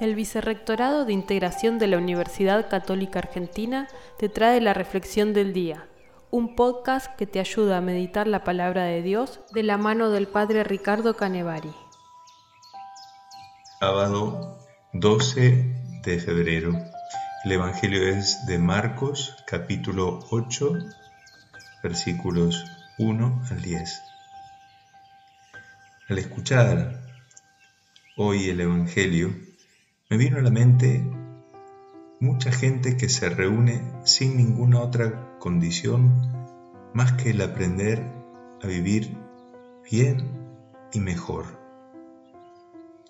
El Vicerrectorado de Integración de la Universidad Católica Argentina te trae la Reflexión del Día, un podcast que te ayuda a meditar la palabra de Dios de la mano del Padre Ricardo Canevari. Sábado 12 de febrero. El Evangelio es de Marcos capítulo 8 versículos 1 al 10. Al escuchar hoy el Evangelio, me vino a la mente mucha gente que se reúne sin ninguna otra condición más que el aprender a vivir bien y mejor.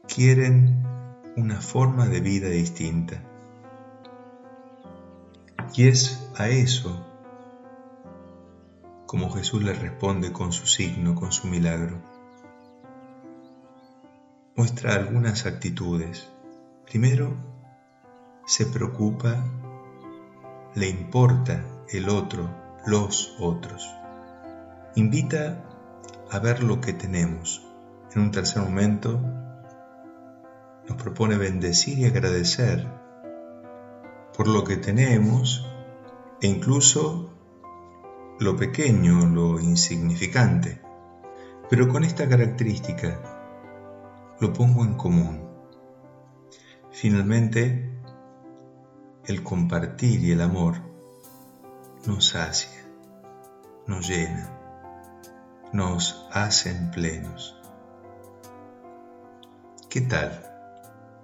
Quieren una forma de vida distinta. Y es a eso como Jesús le responde con su signo, con su milagro muestra algunas actitudes. Primero, se preocupa, le importa el otro, los otros. Invita a ver lo que tenemos. En un tercer momento, nos propone bendecir y agradecer por lo que tenemos e incluso lo pequeño, lo insignificante, pero con esta característica lo pongo en común. Finalmente, el compartir y el amor nos sacia, nos llena, nos hacen plenos. ¿Qué tal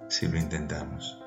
si lo intentamos?